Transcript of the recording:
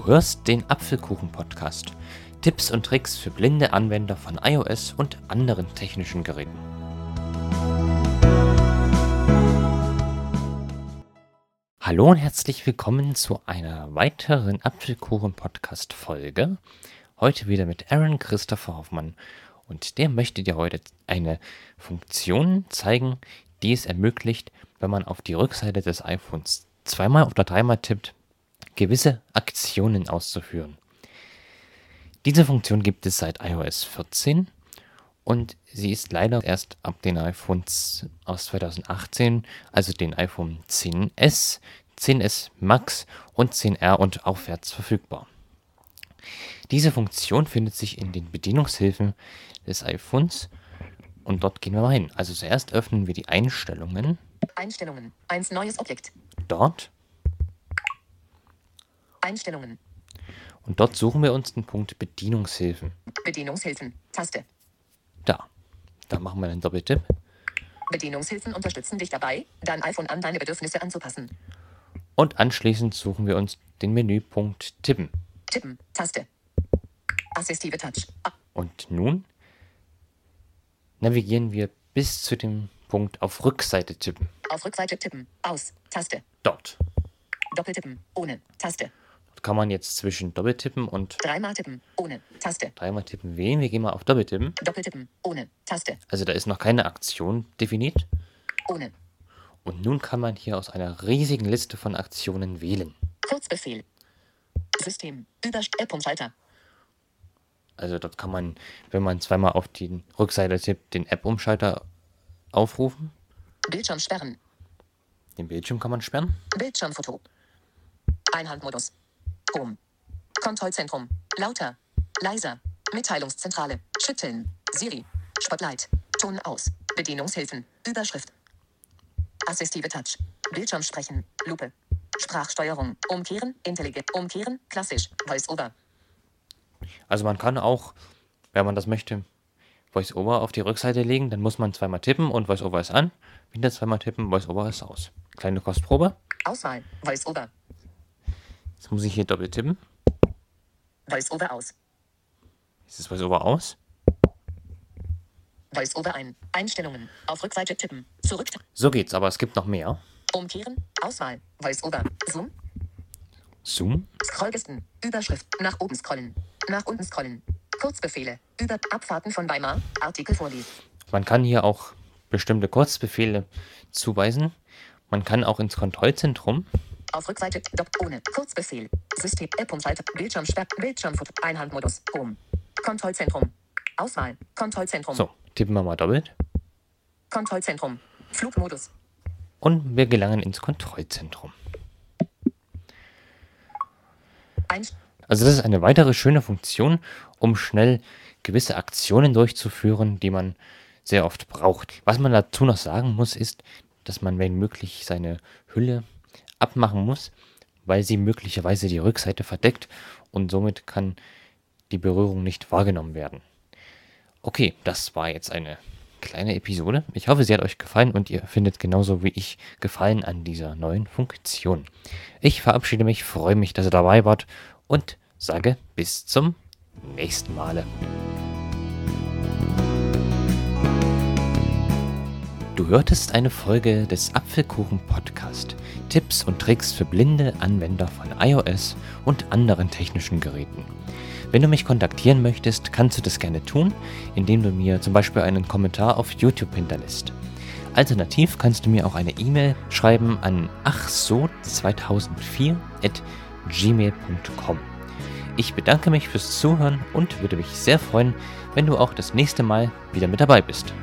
Du hörst den Apfelkuchen-Podcast. Tipps und Tricks für blinde Anwender von iOS und anderen technischen Geräten. Hallo und herzlich willkommen zu einer weiteren Apfelkuchen-Podcast-Folge. Heute wieder mit Aaron Christopher Hoffmann. Und der möchte dir heute eine Funktion zeigen, die es ermöglicht, wenn man auf die Rückseite des iPhones zweimal oder dreimal tippt, gewisse Aktionen auszuführen. Diese Funktion gibt es seit iOS 14 und sie ist leider erst ab den iPhones aus 2018, also den iPhone 10s, 10s Max und 10R und aufwärts verfügbar. Diese Funktion findet sich in den Bedienungshilfen des iPhones und dort gehen wir mal hin. Also zuerst öffnen wir die Einstellungen. Einstellungen. Eins neues Objekt. Dort. Einstellungen. Und dort suchen wir uns den Punkt Bedienungshilfen. Bedienungshilfen. Taste. Da. Da machen wir einen Doppeltipp. Bedienungshilfen unterstützen dich dabei, dein iPhone an deine Bedürfnisse anzupassen. Und anschließend suchen wir uns den Menüpunkt Tippen. Tippen. Taste. Assistive Touch. Ah, Und nun navigieren wir bis zu dem Punkt auf Rückseite tippen. Auf Rückseite tippen. Aus. Taste. Dort. Doppeltippen. Ohne. Taste. Kann man jetzt zwischen Doppeltippen und Dreimal tippen. Ohne. Taste. dreimal tippen wählen. Wir gehen mal auf Doppeltippen. Doppeltippen. Ohne. Taste. Also da ist noch keine Aktion definiert. Ohne. Und nun kann man hier aus einer riesigen Liste von Aktionen wählen. Kurzbefehl. System. Über App und Schalter. Also dort kann man, wenn man zweimal auf die Rückseite tippt, den App-Umschalter aufrufen. Bildschirm sperren. Den Bildschirm kann man sperren. Bildschirmfoto. Einhandmodus. Home. Kontrollzentrum. Lauter. Leiser. Mitteilungszentrale. Schütteln. Siri. Spotlight. Ton aus. Bedienungshilfen. Überschrift. Assistive Touch. Bildschirm sprechen. Lupe. Sprachsteuerung. Umkehren. Intelligent. Umkehren. Klassisch. Voice-over. Also man kann auch, wenn man das möchte, VoiceOver auf die Rückseite legen. Dann muss man zweimal tippen und VoiceOver ist an. Wieder zweimal tippen, VoiceOver ist aus. Kleine Kostprobe. Auswahl. Voice-over. Jetzt muss ich hier doppelt tippen. Voice-over aus. Ist VoiceOver aus. Voice-over ein. Einstellungen. Auf Rückseite tippen. Zurück. So geht's, aber es gibt noch mehr. Umkehren. Auswahl. Voice-over. Zoom. Zoom. Scrollgesten. Überschrift. Nach oben scrollen. Nach unten scrollen. Kurzbefehle. Über Abfahrten von Weimar. Artikel vorlesen. Man kann hier auch bestimmte Kurzbefehle zuweisen. Man kann auch ins Kontrollzentrum. Auf Rückseite. Dopp ohne. Kurzbefehl. System. App und Schalter. Bildschirm sperrt. Bildschirmfoto. Einhandmodus. Home. Kontrollzentrum. Auswahl. Kontrollzentrum. So, tippen wir mal doppelt. Kontrollzentrum. Flugmodus. Und wir gelangen ins Kontrollzentrum. Also das ist eine weitere schöne Funktion, um schnell gewisse Aktionen durchzuführen, die man sehr oft braucht. Was man dazu noch sagen muss, ist, dass man, wenn möglich, seine Hülle abmachen muss, weil sie möglicherweise die Rückseite verdeckt und somit kann die Berührung nicht wahrgenommen werden. Okay, das war jetzt eine kleine Episode. Ich hoffe, sie hat euch gefallen und ihr findet genauso wie ich Gefallen an dieser neuen Funktion. Ich verabschiede mich, freue mich, dass ihr dabei wart und sage bis zum nächsten Male. Du hörtest eine Folge des Apfelkuchen Podcast. Tipps und Tricks für blinde Anwender von iOS und anderen technischen Geräten. Wenn du mich kontaktieren möchtest, kannst du das gerne tun, indem du mir zum Beispiel einen Kommentar auf YouTube hinterlässt. Alternativ kannst du mir auch eine E-Mail schreiben an achso2004 at gmail.com. Ich bedanke mich fürs Zuhören und würde mich sehr freuen, wenn du auch das nächste Mal wieder mit dabei bist.